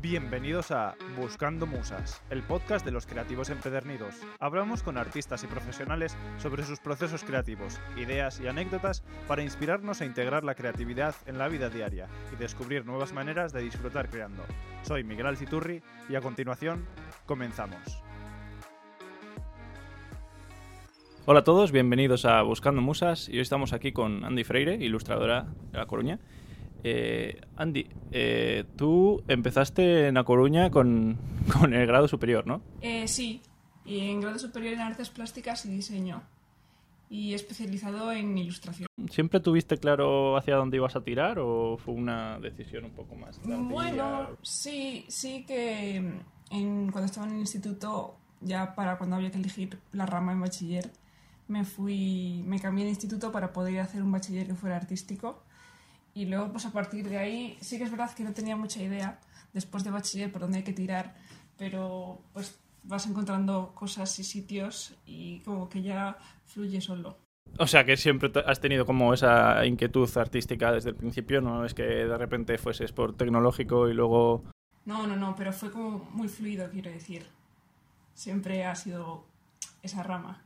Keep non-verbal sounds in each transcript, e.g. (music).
Bienvenidos a Buscando Musas, el podcast de los creativos empedernidos. Hablamos con artistas y profesionales sobre sus procesos creativos, ideas y anécdotas para inspirarnos a integrar la creatividad en la vida diaria y descubrir nuevas maneras de disfrutar creando. Soy Miguel Alciturri y a continuación comenzamos. Hola a todos, bienvenidos a Buscando Musas y hoy estamos aquí con Andy Freire, ilustradora de La Coruña. Eh, Andy, eh, tú empezaste en La Coruña con, (laughs) con el grado superior, ¿no? Eh, sí, y en grado superior en artes plásticas y diseño. Y especializado en ilustración. ¿Siempre tuviste claro hacia dónde ibas a tirar o fue una decisión un poco más tardía? Bueno, sí, sí que en- cuando estaba en el instituto, ya para cuando había que elegir la rama en bachiller, me fui, me cambié de instituto para poder hacer un bachiller que fuera artístico. Y luego, pues a partir de ahí, sí que es verdad que no tenía mucha idea después de bachiller por dónde hay que tirar, pero pues vas encontrando cosas y sitios y como que ya fluye solo. O sea que siempre has tenido como esa inquietud artística desde el principio, no es que de repente fueses por tecnológico y luego... No, no, no, pero fue como muy fluido, quiero decir. Siempre ha sido esa rama.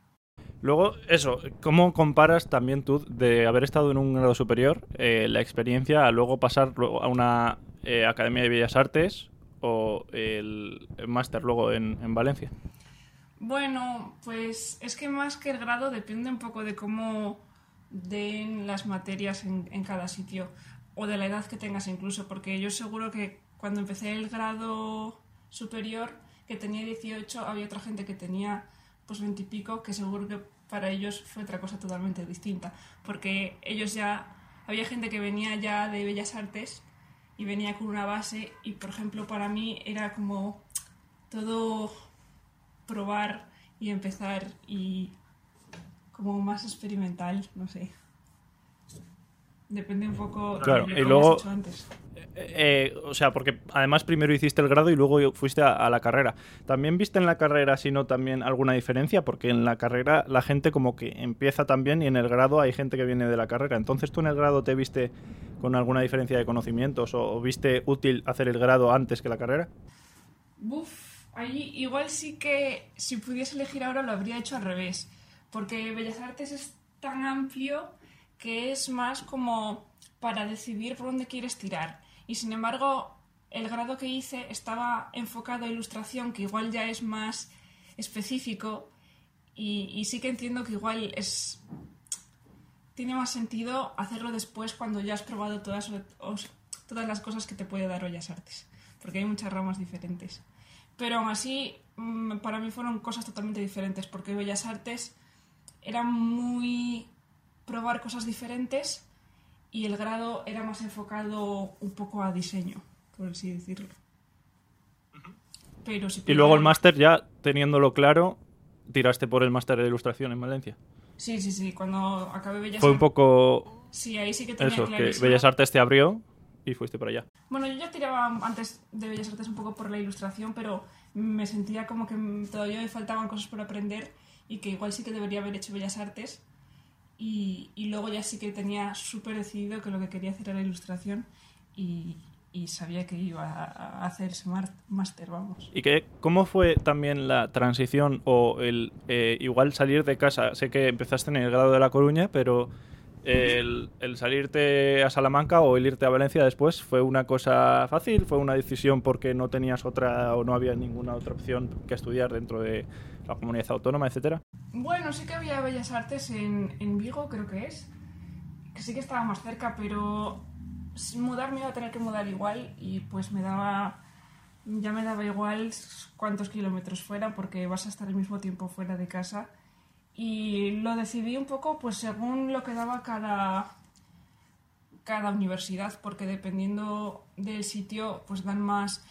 Luego, eso, ¿cómo comparas también tú de haber estado en un grado superior eh, la experiencia a luego pasar luego a una eh, Academia de Bellas Artes o el, máster luego en, en Valencia? Bueno, pues es que más que el grado depende un poco de cómo den las materias en, en cada sitio o de la edad que tengas incluso, porque yo seguro que cuando empecé el grado superior, que tenía 18, había otra gente que tenía pues 20 y pico, que seguro que para ellos fue otra cosa totalmente distinta, porque ellos ya, había gente que venía ya de Bellas Artes y venía con una base y por ejemplo para mí era como todo probar y empezar y como más experimental, no sé. Depende un poco Claro, de y luego- has hecho antes. Eh, o sea, porque además primero hiciste el grado y luego fuiste a, a la carrera. ¿También viste en la carrera, si no también alguna diferencia? Porque en la carrera la gente como que empieza también y en el grado hay gente que viene de la carrera. Entonces tú en el grado te viste con alguna diferencia de conocimientos o, o viste útil hacer el grado antes que la carrera? Buf, ahí igual sí que si pudiese elegir ahora lo habría hecho al revés, porque Bellas Artes es tan amplio que es más como para decidir por dónde quieres tirar. Y sin embargo, el grado que hice estaba enfocado a ilustración, que igual ya es más específico, y, sí que entiendo que igual es tiene más sentido hacerlo después cuando ya has probado todas, todas las cosas que te puede dar Bellas Artes, porque hay muchas ramas diferentes. Pero aún así, mm, para mí fueron cosas totalmente diferentes, porque Bellas Artes era muy probar cosas diferentes y el grado era más enfocado un poco a diseño, por así decirlo. Pero si Y luego el máster ya teniéndolo claro, tiraste por el máster de ilustración en Valencia. Sí, sí, sí, cuando acabé Bellas Fue un Artes... poco Sí, ahí sí que tenía eso, que clarísimo. Bellas Artes te abrió y fuiste para allá. Bueno, yo ya tiraba antes de Bellas Artes un poco por la ilustración, pero me sentía como que todavía me faltaban cosas por aprender y que igual sí que debería haber hecho Bellas Artes. Y, y luego ya sí que tenía súper decidido que lo que quería hacer era ilustración y, y sabía que iba a, hacer ese máster, vamos. ¿Y qué, cómo fue también la transición o el eh, igual salir de casa? Sé que empezaste en el grado de La Coruña, pero el, el salirte a Salamanca o el irte a Valencia después fue una cosa fácil, fue una decisión porque no tenías otra o no había ninguna otra opción que estudiar dentro de la comunidad autónoma, etcétera. Bueno, sí que había Bellas Artes en, en Vigo, creo que es, que sí que estaba más cerca, pero mudarme iba a tener que mudar igual y pues me daba, ya me daba igual cuántos kilómetros fuera porque vas a estar el mismo tiempo fuera de casa y lo decidí un poco pues según lo que daba cada, cada universidad, porque dependiendo del sitio pues dan más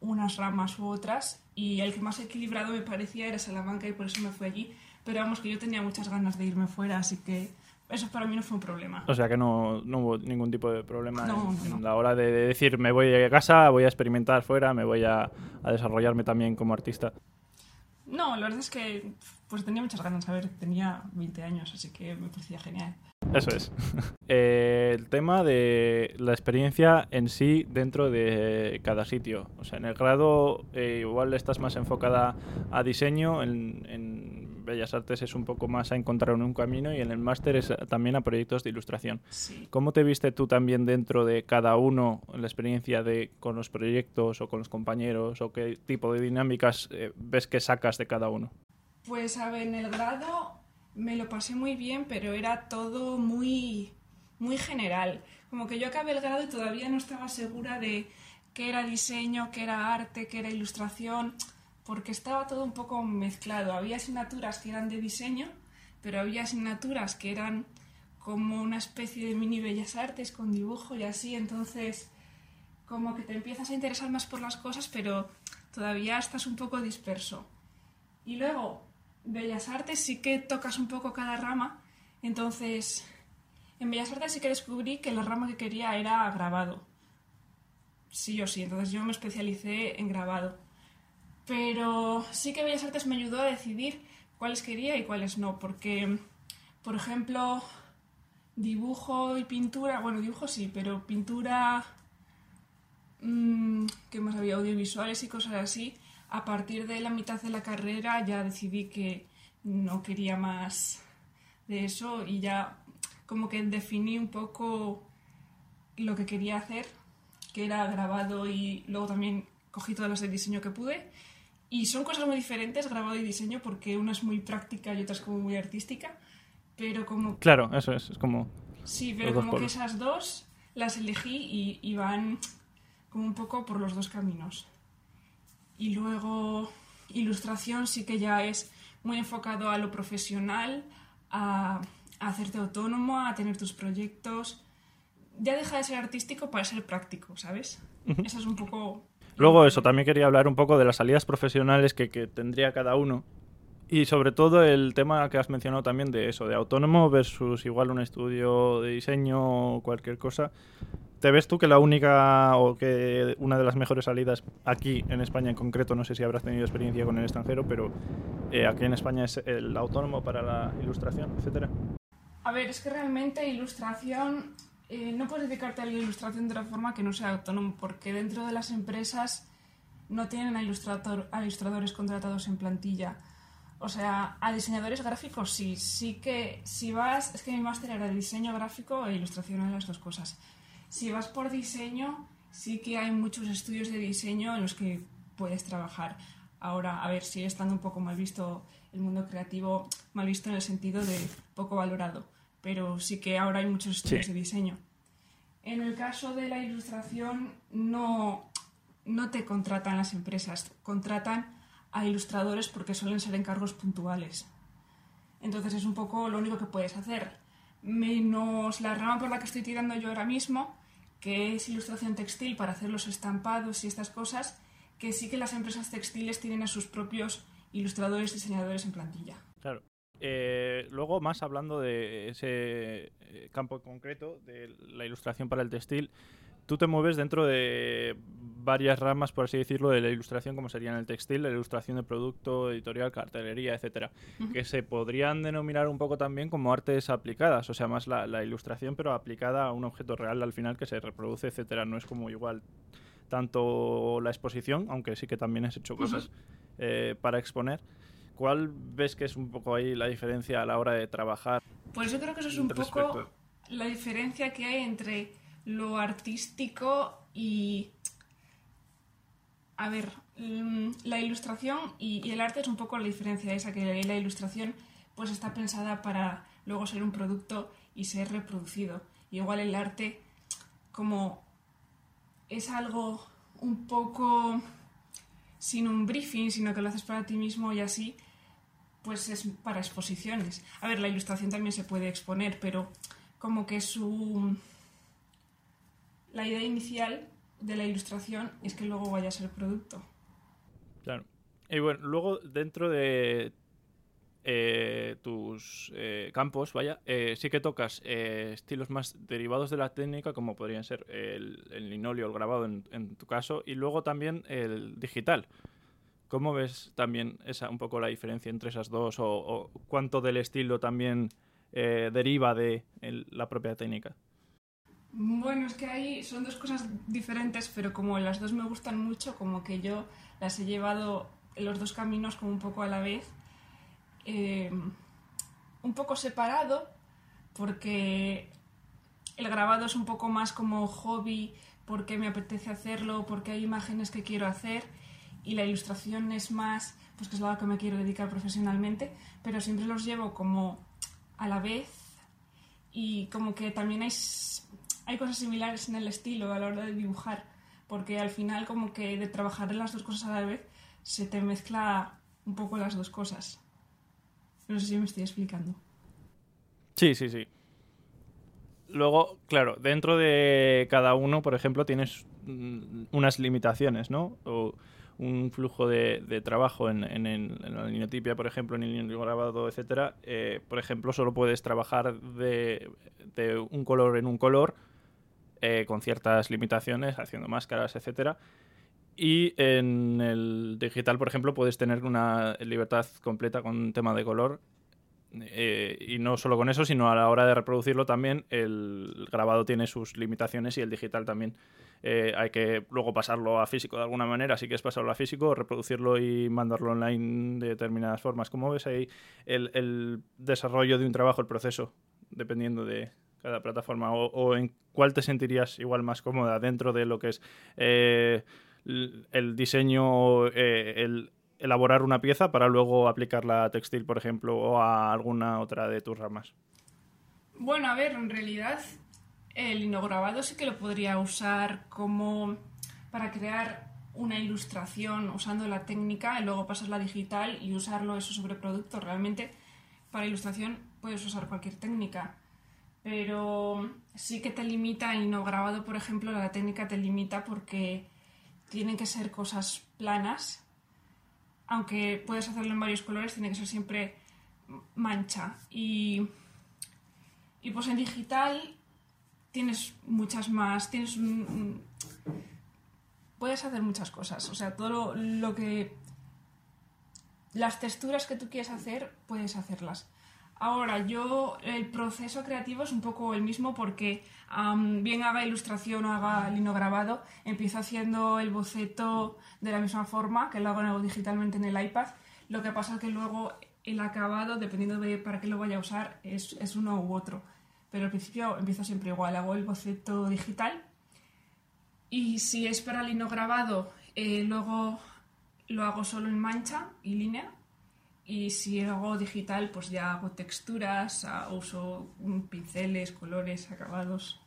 unas ramas u otras y el que más equilibrado me parecía era Salamanca y por eso me fui allí. Pero vamos, que yo tenía muchas ganas de irme fuera, así que eso para mí no fue un problema. O sea que no, no hubo ningún tipo de problema No, en, no. en la hora de, de decir me voy a casa, voy a experimentar fuera, me voy a, a desarrollarme también como artista. No, la verdad es que pues tenía muchas ganas. A ver, tenía 20 años, así que me parecía genial. Eso es. (laughs) Eh, el tema de la experiencia en sí dentro de cada sitio. O sea, en el grado eh, igual estás más enfocada a diseño, en, en Bellas Artes es un poco más a encontrar un camino y en el máster es también a proyectos de ilustración. Sí. ¿Cómo te viste tú también dentro de cada uno la experiencia de con los proyectos o con los compañeros o qué tipo de dinámicas eh, ves que sacas de cada uno? Pues a ver, en el grado me lo pasé muy bien, pero era todo muy, muy general. Como que yo acabé el grado y todavía no estaba segura de qué era diseño, qué era arte, qué era ilustración, porque estaba todo un poco mezclado. Había asignaturas que eran de diseño, pero había asignaturas que eran como una especie de mini bellas artes con dibujo y así, entonces como que te empiezas a interesar más por las cosas, pero todavía estás un poco disperso. Y luego, Bellas Artes sí que tocas un poco cada rama, entonces en Bellas Artes sí que descubrí que la rama que quería era grabado. Sí o sí, entonces yo me especialicé en grabado. Pero sí que Bellas Artes me ayudó a decidir cuáles quería y cuáles no, porque, por ejemplo, dibujo y pintura, bueno, dibujo sí, pero pintura, mmm, ¿qué más había? Audiovisuales y cosas así. A partir de la mitad de la carrera ya decidí que no quería más de eso y ya como que definí un poco lo que quería hacer, que era grabado y luego también cogí todas las de diseño que pude. Y son cosas muy diferentes, grabado y diseño, porque una es muy práctica y otra es como muy artística. Pero como... Claro, eso es, es como... Sí, pero como que polos. esas dos las elegí y, y van como un poco por los dos caminos. Y luego ilustración sí que ya es muy enfocado a lo profesional, a, a hacerte autónomo, a tener tus proyectos. Ya deja de ser artístico para ser práctico, ¿sabes? Eso es un poco... Luego eso, también quería hablar un poco de las salidas profesionales que, tendría cada uno. Y sobre todo el tema que has mencionado también de eso, de autónomo versus igual un estudio de diseño o cualquier cosa. ¿Te ves tú que la única o que una de las mejores salidas aquí en España en concreto, no sé si habrás tenido experiencia con el extranjero, pero eh, aquí en España es el autónomo para la ilustración, etcétera? A ver, es que realmente ilustración, eh, no puedes dedicarte a la ilustración de otra forma que no sea autónomo, porque dentro de las empresas no tienen a, ilustrador, ilustradores contratados en plantilla. O sea, a diseñadores gráficos sí, sí que si vas, es que mi máster era diseño gráfico e ilustración en las dos cosas. Si vas por diseño, sí que hay muchos estudios de diseño en los que puedes trabajar. Ahora, a ver, sigue estando un poco mal visto el mundo creativo, mal visto en el sentido de poco valorado, pero sí que ahora hay muchos estudios Sí. de diseño. En el caso de la ilustración, no, no te contratan las empresas, contratan a ilustradores porque suelen ser encargos puntuales. Entonces es un poco lo único que puedes hacer. Menos la rama por la que estoy tirando yo ahora mismo, que es ilustración textil para hacer los estampados y estas cosas, que sí que las empresas textiles tienen a sus propios ilustradores, diseñadores en plantilla. Claro. Eh, luego, más hablando de ese eh, campo concreto, de la ilustración para el textil, tú te mueves dentro de varias ramas, por así decirlo, de la ilustración, como serían el textil, la ilustración de producto, editorial, cartelería, etcétera, que se podrían denominar un poco también como artes aplicadas, o sea, más la, la ilustración, pero aplicada a un objeto real al final que se reproduce, etcétera. No es como igual tanto la exposición, aunque sí que también has hecho cosas eh, para exponer. ¿Cuál ves que es un poco ahí la diferencia a la hora de trabajar? Pues yo creo que eso es un Respecto. poco la diferencia que hay entre lo artístico y... A ver, mm, la ilustración y, y el arte es un poco la diferencia esa, que la ilustración pues está pensada para luego ser un producto y ser reproducido. Y igual el arte como es algo un poco sin un briefing, sino que lo haces para ti mismo y así, pues es para exposiciones. A ver, la ilustración también se puede exponer, pero como que su... La idea inicial de la ilustración es que luego vaya a ser producto. Claro. Y bueno, luego dentro de eh, tus eh, campos, vaya, eh, sí que tocas eh, estilos más derivados de la técnica, como podrían ser el, el linóleo, el grabado en tu caso, y luego también el digital. ¿Cómo ves también esa, un poco la diferencia entre esas dos o, cuánto del estilo también eh, deriva de la propia técnica? Bueno, es que ahí son dos cosas diferentes, pero como las dos me gustan mucho, como que yo las he llevado los dos caminos como un poco a la vez, eh, un poco separado, porque el grabado es un poco más como hobby, porque me apetece hacerlo, porque hay imágenes que quiero hacer y la ilustración es más, pues que es algo que me quiero dedicar profesionalmente, pero siempre los llevo como a la vez y como que también hay, hay cosas similares en el estilo a la hora de dibujar, porque al final como que de trabajar las dos cosas a la vez se te mezcla un poco las dos cosas. No sé si me estoy explicando. Sí, sí, sí. Luego, claro, dentro de cada uno, por ejemplo, tienes mm, unas limitaciones, ¿no? O un flujo de, trabajo en, la linotipia, por ejemplo, en el grabado, etcétera. Eh, por ejemplo, solo puedes trabajar de, un color en un color eh, con ciertas limitaciones, haciendo máscaras, etcétera. Y en el digital, por ejemplo, puedes tener una libertad completa con tema de color eh, y no solo con eso, sino a la hora de reproducirlo también, el grabado tiene sus limitaciones y el digital también. Eh, hay que luego pasarlo a físico de alguna manera, así que es pasarlo a físico, reproducirlo y mandarlo online de determinadas formas. ¿Cómo ves ahí el, desarrollo de un trabajo, el proceso, dependiendo de cada plataforma? ¿O, en cuál te sentirías igual más cómoda dentro de lo que es eh, el diseño, el elaborar una pieza para luego aplicarla a textil, por ejemplo, o a alguna otra de tus ramas? Bueno, a ver, en realidad el linograbado sí que lo podría usar como para crear una ilustración usando la técnica y luego pasarla digital y usarlo eso sobre producto. Realmente para ilustración puedes usar cualquier técnica, pero sí que te limita el linograbado, por ejemplo, la técnica te limita porque tienen que ser cosas planas aunque puedes hacerlo en varios colores, tiene que ser siempre mancha. Y, y pues en digital tienes muchas más, tienes puedes hacer muchas cosas. O sea, todo lo, que... Las texturas que tú quieres hacer, puedes hacerlas. Ahora, yo, el proceso creativo es un poco el mismo porque bien haga ilustración o haga linograbado, empiezo haciendo el boceto de la misma forma que lo hago digitalmente en el iPad. Lo que pasa es que luego el acabado, dependiendo de para qué lo vaya a usar, es, es uno u otro. Pero al principio empiezo siempre igual, hago el boceto digital y si es para linograbado, eh, luego lo hago solo en mancha y línea y si hago digital, pues ya hago texturas, uso pinceles, colores, acabados.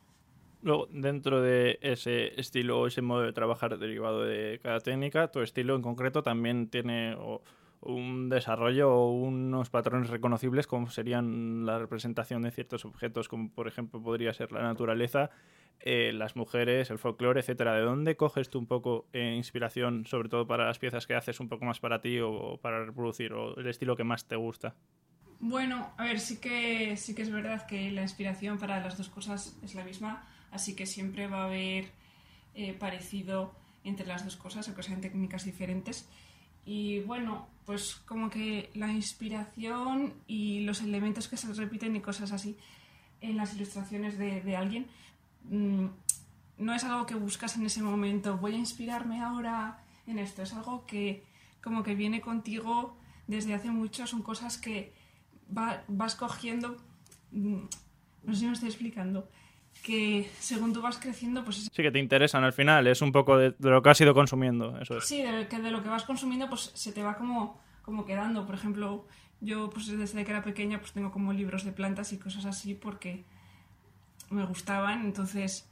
Luego, dentro de ese estilo o ese modo de trabajar derivado de cada técnica, tu estilo en concreto también tiene un desarrollo o unos patrones reconocibles como serían la representación de ciertos objetos, como por ejemplo podría ser la naturaleza, eh, las mujeres, el folclore, etcétera. ¿De dónde coges tú un poco eh, inspiración, sobre todo para las piezas que haces un poco más para ti o, para reproducir, o el estilo que más te gusta? Bueno, a ver, sí que, sí que es verdad que la inspiración para las dos cosas es la misma, así que siempre va a haber eh, parecido entre las dos cosas, aunque sean técnicas diferentes. Y bueno, pues como que la inspiración y los elementos que se repiten y cosas así en las ilustraciones de, de alguien Mm, no es algo que buscas en ese momento, voy a inspirarme ahora en esto, es algo que como que viene contigo desde hace mucho, son cosas que vas cogiendo, mm, no sé si me estoy explicando, que según tú vas creciendo, pues... Sí, que te interesan al final, es un poco de, lo que has ido consumiendo, eso es. Sí, de, que de lo que vas consumiendo, pues se te va como, como quedando. Por ejemplo, yo pues desde que era pequeña pues tengo como libros de plantas y cosas así porque me gustaban, entonces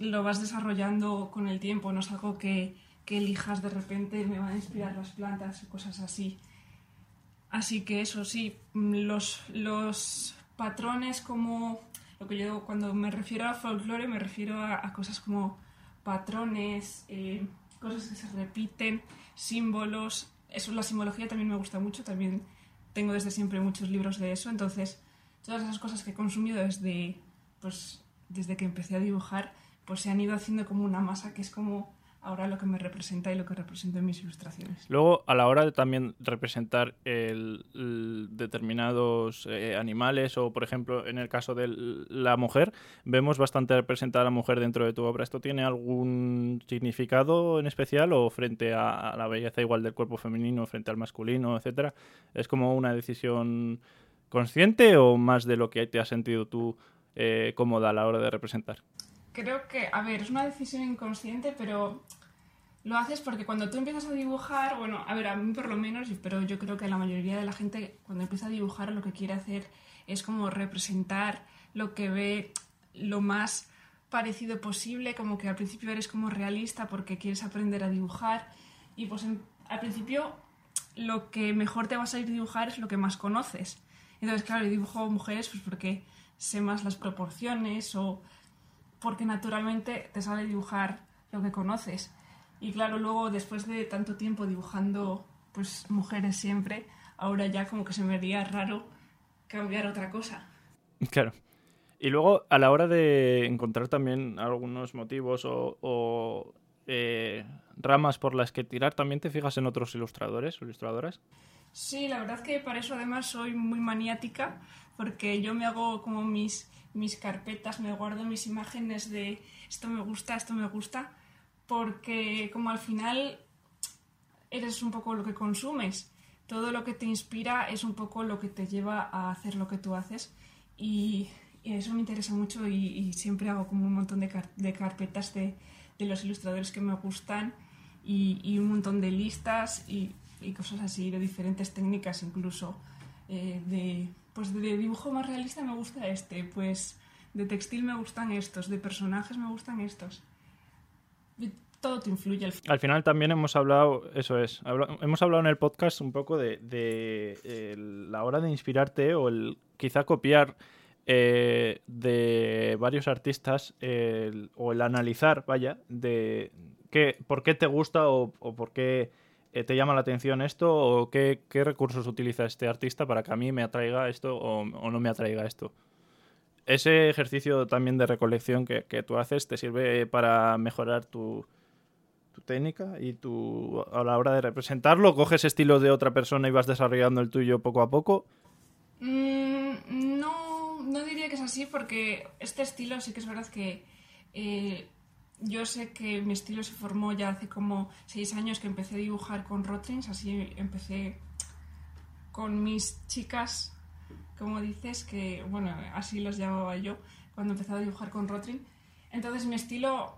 lo vas desarrollando con el tiempo, no es algo que, que elijas de repente, me van a inspirar las plantas o cosas así. Así que eso sí, los, los patrones como lo que yo cuando me refiero a folclore me refiero a, cosas como patrones, eh, cosas que se repiten, símbolos. Eso, la simbología también me gusta mucho, también tengo desde siempre muchos libros de eso, entonces todas esas cosas que he consumido desde, pues desde que empecé a dibujar, pues se han ido haciendo como una masa que es como ahora lo que me representa y lo que represento en mis ilustraciones. Luego, a la hora de también representar el, determinados eh, animales o, por ejemplo, en el caso de la mujer, vemos bastante representada a la mujer dentro de tu obra. ¿Esto tiene algún significado en especial o frente a la belleza igual del cuerpo femenino, frente al masculino, etcétera? ¿Es como una decisión consciente o más de lo que te has sentido tú eh, cómoda a la hora de representar? Creo que, a ver, es una decisión inconsciente, pero lo haces porque cuando tú empiezas a dibujar, bueno, a ver, a mí por lo menos, pero yo creo que la mayoría de la gente cuando empieza a dibujar lo que quiere hacer es como representar lo que ve lo más parecido posible, como que al principio eres como realista porque quieres aprender a dibujar y pues en, al principio lo que mejor te va a salir dibujar es lo que más conoces. Entonces, claro, dibujo mujeres pues porque sé más las proporciones o porque naturalmente te sale dibujar lo que conoces. Y claro, luego después de tanto tiempo dibujando pues mujeres siempre, ahora ya como que se me haría raro cambiar otra cosa. Claro. Y luego a la hora de encontrar también algunos motivos o, eh, ramas por las que tirar, ¿también te fijas en otros ilustradores o ilustradoras? Sí, la verdad que para eso además soy muy maniática, porque yo me hago como mis, mis carpetas, me guardo mis imágenes de esto me gusta, esto me gusta, porque como al final eres un poco lo que consumes, todo lo que te inspira es un poco lo que te lleva a hacer lo que tú haces y, eso me interesa mucho y, siempre hago como un montón de carpetas de, de, los ilustradores que me gustan y, y un montón de listas y, y, cosas así, de diferentes técnicas incluso. Eh, de, pues de dibujo más realista me gusta este, pues de textil me gustan estos, de personajes me gustan estos todo te influye al final. Al final también hemos hablado, eso es, hemos hablado en el podcast un poco de, de la hora de inspirarte o el quizá copiar eh, de varios artistas o el analizar, vaya, de qué, por qué te gusta o, por qué te llama la atención esto o qué, recursos utiliza este artista para que a mí me atraiga esto o, no me atraiga esto ese ejercicio también de recolección que, tú haces te sirve para mejorar tu, técnica y tu, a la hora de representarlo, coges estilo de otra persona y vas desarrollando el tuyo poco a poco. Mm, no, no diría que es así porque este estilo sí que es verdad que eh, yo sé que mi estilo se formó ya hace como seis años que empecé a dibujar con Rotrins, así empecé con mis chicas como dices, que, bueno, así los llamaba yo cuando empecé a dibujar con Rotring. Entonces mi estilo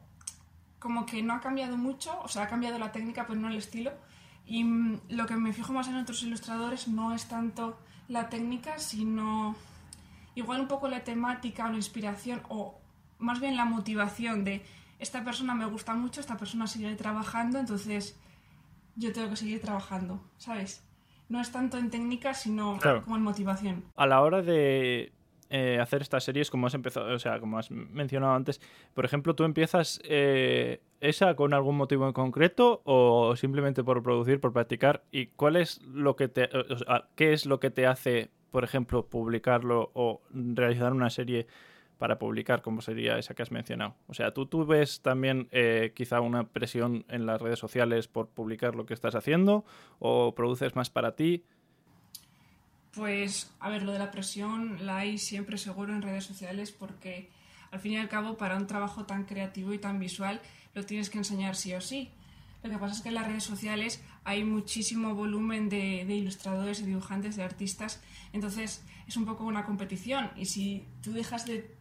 como que no ha cambiado mucho, o sea, ha cambiado la técnica, pero no el estilo. Y mm, lo que me fijo más en otros ilustradores no es tanto la técnica, sino igual un poco la temática o la inspiración, o más bien la motivación de esta persona me gusta mucho, esta persona sigue trabajando, entonces yo tengo que seguir trabajando, ¿sabes? no es tanto en técnica, sino claro. como en motivación. A la hora de eh, hacer estas series, como has empezado, o sea, como has mencionado antes, por ejemplo, ¿tú empiezas eh, esa con algún motivo en concreto o simplemente por producir, por practicar? ¿Y cuál es lo que te, o sea, qué es lo que te hace, por ejemplo, publicarlo o realizar una serie? Para publicar, como sería esa que has mencionado. O sea, ¿tú, tú ves también eh, quizá una presión en las redes sociales por publicar lo que estás haciendo o produces más para ti? Pues, a ver, lo de la presión la hay siempre seguro en redes sociales porque al fin y al cabo para un trabajo tan creativo y tan visual lo tienes que enseñar sí o sí. Lo que pasa es que en las redes sociales hay muchísimo volumen de, de ilustradores, de dibujantes, de artistas, entonces es un poco una competición y si tú dejas de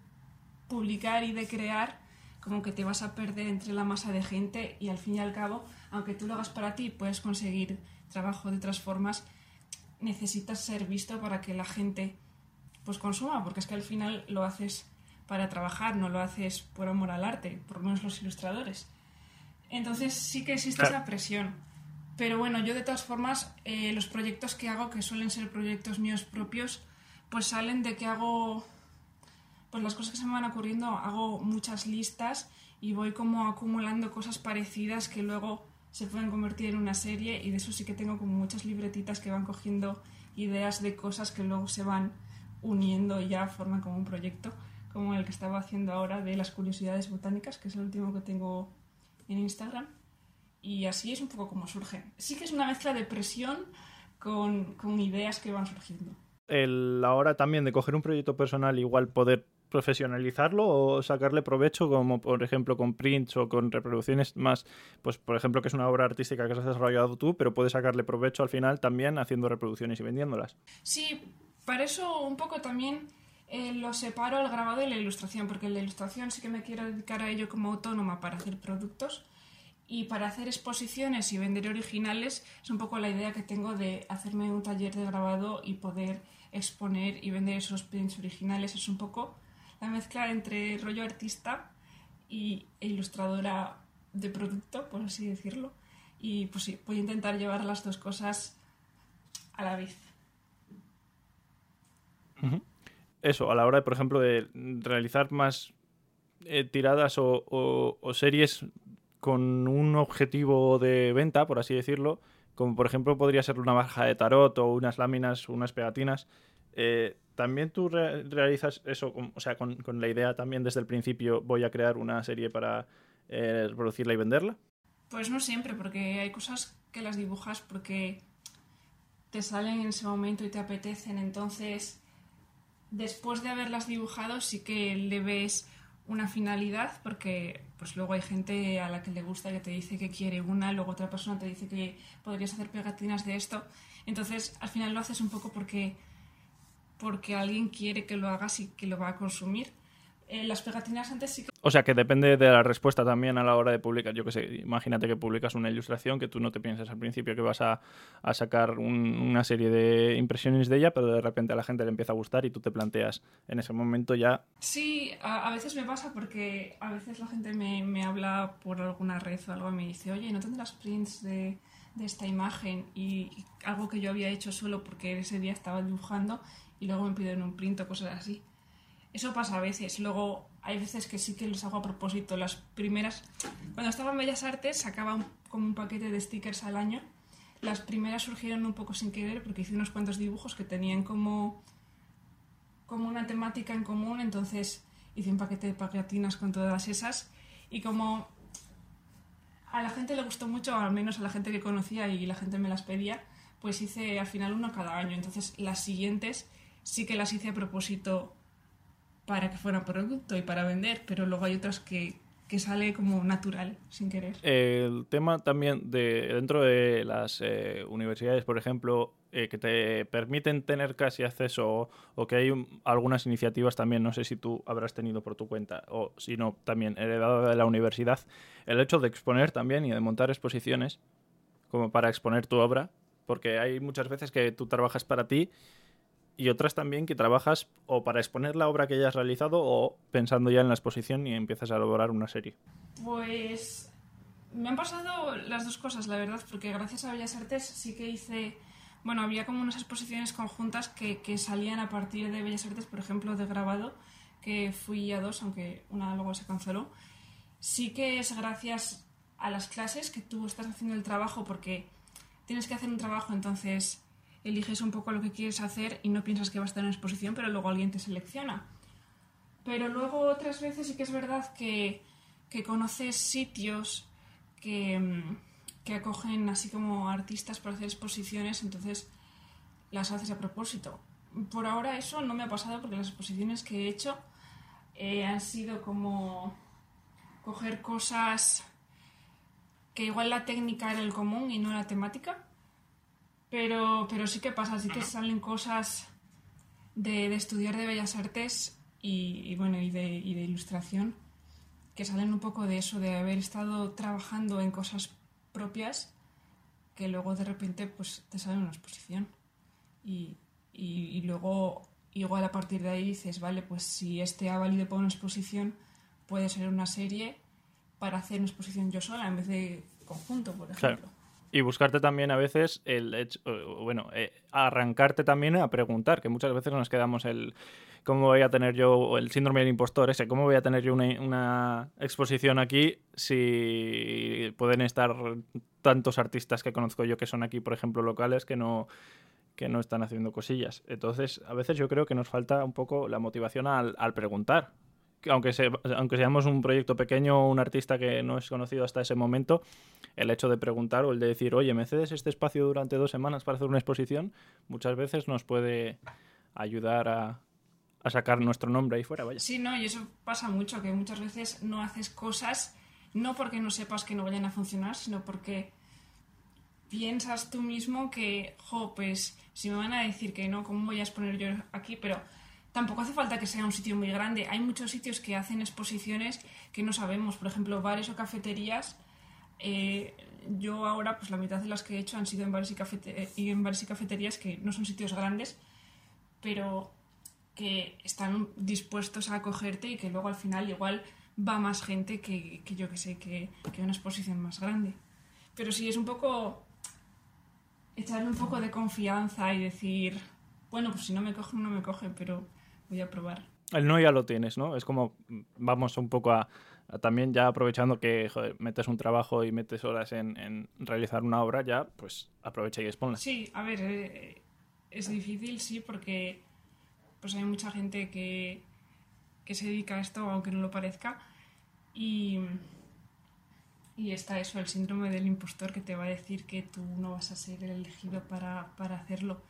publicar y de crear, como que te vas a perder entre la masa de gente y al fin y al cabo, aunque tú lo hagas para ti, puedes conseguir trabajo de otras formas, necesitas ser visto para que la gente pues consuma, porque es que al final lo haces para trabajar, no lo haces por amor al arte, por lo menos los ilustradores. Entonces sí que existe claro. esa presión. Pero bueno, yo de todas formas, eh, los proyectos que hago, que suelen ser proyectos míos propios, pues salen de que hago pues las cosas que se me van ocurriendo, hago muchas listas y voy como acumulando cosas parecidas que luego se pueden convertir en una serie y de eso sí que tengo como muchas libretitas que van cogiendo ideas de cosas que luego se van uniendo y ya forman como un proyecto, como el que estaba haciendo ahora de las curiosidades botánicas, que es el último que tengo en Instagram. y así es un poco como surgen. Sí que es una mezcla de presión con, con ideas que van surgiendo. El, la también de coger un proyecto personal, igual poder profesionalizarlo o sacarle provecho, como por ejemplo con prints o con reproducciones más, pues por ejemplo que es una obra artística que has desarrollado tú, pero puedes sacarle provecho al final también haciendo reproducciones y vendiéndolas. Sí, para eso un poco también eh, lo separo al grabado y la ilustración, porque la ilustración sí que me quiero dedicar a ello como autónoma para hacer productos y para hacer exposiciones y vender originales es un poco la idea que tengo de hacerme un taller de grabado y poder exponer y vender esos prints originales. Es un poco la mezcla entre rollo artista y, e ilustradora de producto, por así decirlo. Y pues sí, voy a intentar llevar las dos cosas a la vez. Eso, a la hora, por ejemplo, de realizar más eh, tiradas o, series con un objetivo de venta, por así decirlo, como por ejemplo podría ser una baja de tarot o unas láminas, unas pegatinas, eh, ¿También tú realizas eso, o sea, con, la idea también desde el principio voy a crear una serie para eh, producirla y venderla? Pues no siempre, porque hay cosas que las dibujas porque te salen en ese momento y te apetecen. Entonces, después de haberlas dibujado, sí que le ves una finalidad, porque pues luego hay gente a la que le gusta que te dice que quiere una, luego otra persona te dice que podrías hacer pegatinas de esto. Entonces, al final lo haces un poco porque porque alguien quiere que lo hagas y que lo va a consumir. Eh, las pegatinas antes sí que... O sea, que depende de la respuesta también a la hora de publicar. Yo que sé, imagínate que publicas una ilustración que tú no te piensas al principio que vas a, a sacar una serie de impresiones de ella, pero de repente a la gente le empieza a gustar y tú te planteas en ese momento ya... Sí, a, veces me pasa porque a veces la gente me, me, habla por alguna red o algo y me dice, oye, ¿no tendrás prints de, de esta imagen? Y, y algo que yo había hecho solo porque ese día estaba dibujando y luego me piden un print o cosas así. Eso pasa a veces. Luego hay veces que sí que los hago a propósito. Las primeras, cuando estaba en Bellas Artes, sacaba como un paquete de stickers al año. Las primeras surgieron un poco sin querer porque hice unos cuantos dibujos que tenían como, como una temática en común. Entonces hice un paquete de pegatinas con todas esas. Y como a la gente le gustó mucho, al menos a la gente que conocía y la gente me las pedía, pues hice al final uno cada año. Entonces las siguientes sí que las hice a propósito para que fuera producto y para vender, pero luego hay otras que, sale como natural, sin querer. El tema también de dentro de las eh, universidades, por ejemplo, eh, que te permiten tener casi acceso o, que hay algunas iniciativas también, no sé si tú habrás tenido por tu cuenta o si no, también heredado de la universidad, el hecho de exponer también y de montar exposiciones como para exponer tu obra, porque hay muchas veces que tú trabajas para ti y otras también que trabajas o para exponer la obra que hayas realizado o pensando ya en la exposición y empiezas a elaborar una serie. Pues me han pasado las dos cosas, la verdad, porque gracias a Bellas Artes sí que hice, bueno, había como unas exposiciones conjuntas que, que salían a partir de Bellas Artes, por ejemplo, de grabado, que fui a dos, aunque una luego se canceló. Sí que es gracias a las clases que tú estás haciendo el trabajo porque tienes que hacer un trabajo, entonces eliges un poco lo que quieres hacer y no piensas que va a estar en exposición, pero luego alguien te selecciona. Pero luego otras veces sí que es verdad que, conoces sitios que, mm, que, acogen así como artistas para hacer exposiciones, entonces las haces a propósito. Por ahora eso no me ha pasado porque las exposiciones que he hecho eh, han sido como coger cosas que igual la técnica era el común y no la temática pero, pero sí que pasa, sí que salen cosas de, de estudiar de bellas artes y, bueno, y de, y de, ilustración que salen un poco de eso, de haber estado trabajando en cosas propias que luego de repente pues te sale una exposición. Y, y, luego igual a partir de ahí dices, vale, pues si este ha valido para una exposición, puede ser una serie para hacer una exposición yo sola en vez de conjunto, por ejemplo. Y buscarte también a veces el hecho, bueno, eh, arrancarte también a preguntar, que muchas veces nos quedamos el cómo voy a tener yo el síndrome del impostor ese, cómo voy a tener yo una, exposición aquí si pueden estar tantos artistas que conozco yo que son aquí, por ejemplo, locales que no que no están haciendo cosillas. Entonces, a veces yo creo que nos falta un poco la motivación al, al preguntar aunque, se, aunque seamos un proyecto pequeño o un artista que no es conocido hasta ese momento, el hecho de preguntar o el de decir, oye, ¿me cedes este espacio durante dos semanas para hacer una exposición? Muchas veces nos puede ayudar a, sacar nuestro nombre ahí fuera, vaya. Sí, no, y eso pasa mucho, que muchas veces no haces cosas no porque no sepas que no vayan a funcionar, sino porque piensas tú mismo que, jo, pues si me van a decir que no, ¿cómo voy a exponer yo aquí? Pero tampoco hace falta que sea un sitio muy grande. Hay muchos sitios que hacen exposiciones que no sabemos, por ejemplo, bares o cafeterías. Eh, yo ahora, pues la mitad de las que he hecho han sido en bares y, y en bares y cafeterías que no son sitios grandes, pero que están dispuestos a acogerte y que luego al final igual va más gente que, que yo que sé, que, que, una exposición más grande. Pero sí es un poco echarle un poco de confianza y decir, bueno, pues si no me cogen, no me cogen, pero voy a probar. El no ya lo tienes, ¿no? Es como, vamos un poco a, también ya aprovechando que metes un trabajo y metes horas en, en, realizar una obra, ya pues aprovecha y exponla. Sí, a ver, eh, es difícil, sí, porque pues hay mucha gente que, que se dedica a esto, aunque no lo parezca, y, y está eso, el síndrome del impostor que te va a decir que tú no vas a ser el elegido para, para hacerlo,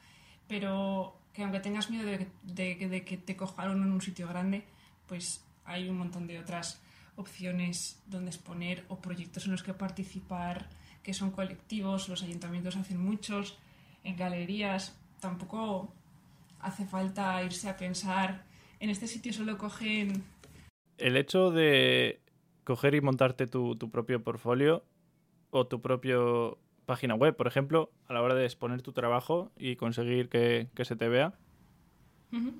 pero que aunque tengas miedo de, que te cojaron en un sitio grande, pues hay un montón de otras opciones donde exponer o proyectos en los que participar que son colectivos, los ayuntamientos hacen muchos, en galerías, tampoco hace falta irse a pensar, en este sitio solo cogen... El hecho de coger y montarte tu propio portfolio o tu propio página web, por ejemplo, a la hora de exponer tu trabajo y conseguir que, que se te vea. Uh -huh.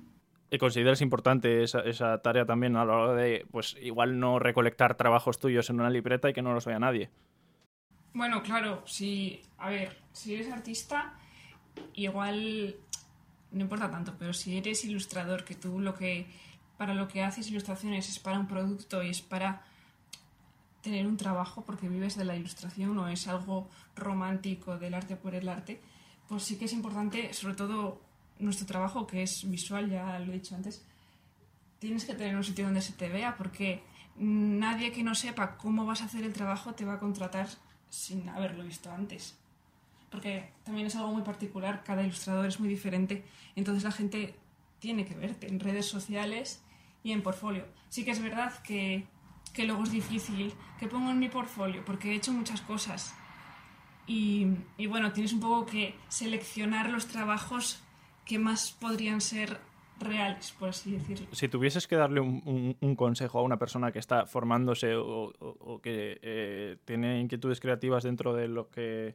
¿Y consideras importante esa, esa, tarea también a la hora de, pues, igual no recolectar trabajos tuyos en una libreta y que no los vea nadie? Bueno, claro, si, a ver, si eres artista, igual no importa tanto, pero si eres ilustrador, que tú lo que para lo que haces ilustraciones es para un producto y es para tener un trabajo porque vives de la ilustración o es algo romántico del arte por el arte, pues sí que es importante, sobre todo nuestro trabajo que es visual, ya lo he dicho antes, tienes que tener un sitio donde se te vea porque nadie que no sepa cómo vas a hacer el trabajo te va a contratar sin haberlo visto antes porque también es algo muy particular, cada ilustrador es muy diferente, entonces la gente tiene que verte en redes sociales y en portfolio. Sí que es verdad que, que luego es difícil que pongo en mi portfolio, porque he hecho muchas cosas. Y, bueno, tienes un poco que seleccionar los trabajos que más podrían ser reales, por así decirlo. Si tuvieses que darle un, consejo a una persona que está formándose o, que eh, tiene inquietudes creativas dentro de lo que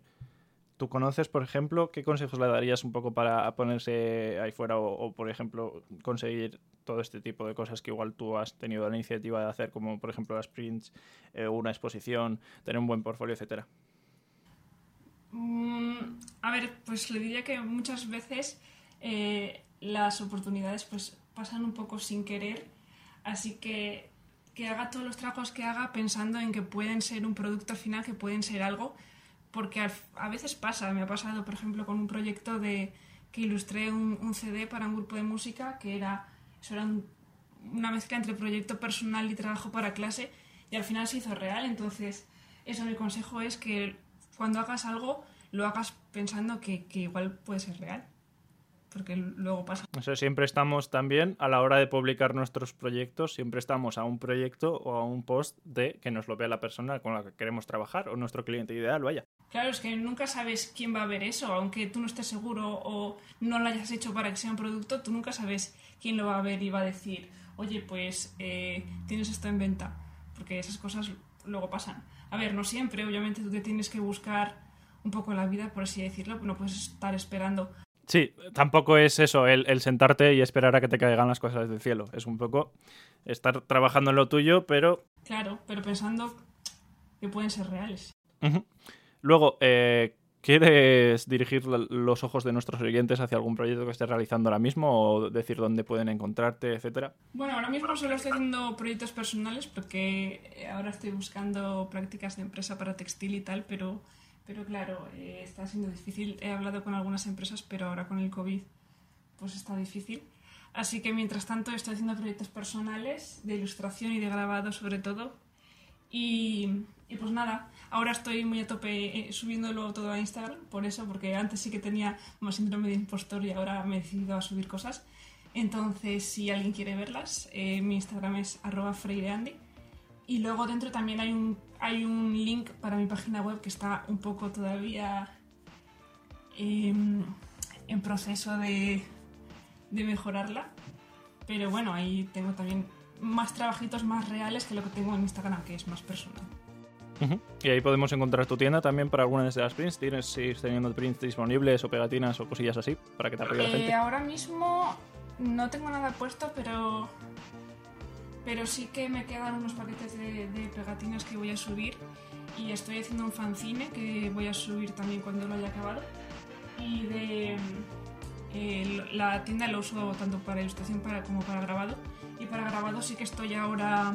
¿Tú conoces, por ejemplo, qué consejos le darías un poco para ponerse ahí fuera o, por ejemplo, conseguir todo este tipo de cosas que igual tú has tenido la iniciativa de hacer, como por ejemplo las prints, eh, una exposición, tener un buen portfolio, etcétera? Mm, a ver, pues le diría que muchas veces eh, las oportunidades pues pasan un poco sin querer, así que que haga todos los trabajos que haga pensando en que pueden ser un producto final, que pueden ser algo, porque a, a, veces pasa, me ha pasado, por ejemplo, con un proyecto de que ilustré un, un CD para un grupo de música que era, eso era un, una mezcla entre proyecto personal y trabajo para clase y al final se hizo real. Entonces, eso mi consejo es que cuando hagas algo lo hagas pensando que, que igual puede ser real porque luego pasa. O sea, siempre estamos también a la hora de publicar nuestros proyectos, siempre estamos a un proyecto o a un post de que nos lo vea la persona con la que queremos trabajar o nuestro cliente ideal, vaya. Claro, es que nunca sabes quién va a ver eso, aunque tú no estés seguro o no lo hayas hecho para que sea un producto, tú nunca sabes quién lo va a ver y va a decir, oye, pues eh, tienes esto en venta, porque esas cosas luego pasan. A ver, no siempre, obviamente tú te tienes que buscar un poco la vida, por así decirlo, no puedes estar esperando Sí, tampoco es eso, el, el, sentarte y esperar a que te caigan las cosas del cielo. Es un poco estar trabajando en lo tuyo, pero... Claro, pero pensando que pueden ser reales. Uh -huh. Luego, eh, ¿quieres dirigir los ojos de nuestros oyentes hacia algún proyecto que estés realizando ahora mismo o decir dónde pueden encontrarte, etcétera? Bueno, ahora mismo solo estoy haciendo proyectos personales porque ahora estoy buscando prácticas de empresa para textil y tal, pero pero claro, eh, está siendo difícil. He hablado con algunas empresas, pero ahora con el COVID pues está difícil. Así que mientras tanto estoy haciendo proyectos personales de ilustración y de grabado sobre todo. Y, y pues nada, ahora estoy muy a tope eh, subiéndolo todo a Instagram, por eso, porque antes sí que tenía más síndrome de impostor y ahora me he decidido a subir cosas. Entonces, si alguien quiere verlas, eh, mi Instagram es freireandy. Y luego dentro también hay un, hay un link para mi página web que está un poco todavía em, en proceso de, de mejorarla. Pero bueno, ahí tengo también más trabajitos más reales que lo que tengo en Instagram, que es más personal. Y ahí podemos encontrar tu tienda también para algunas de las prints. ¿Tienes sigues teniendo prints disponibles o pegatinas o cosillas así para que te apoye la Eh, gente? ahora mismo no tengo nada puesto, pero pero sí que me quedan unos paquetes de, de pegatinas que voy a subir y estoy haciendo un fanzine que voy a subir también cuando lo haya acabado y de eh, la tienda lo uso tanto para ilustración para, como para grabado y para grabado sí que estoy ahora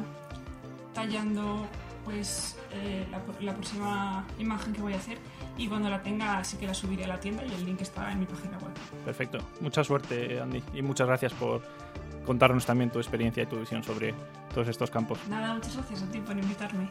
tallando pues eh, la, la próxima imagen que voy a hacer y cuando la tenga sí que la subiré a la tienda y el link está en mi página web. Perfecto. Mucha suerte, Andy. Y muchas gracias por contarnos también tu experiencia y tu visión sobre todos estos campos. Nada, muchas gracias a ti por invitarme.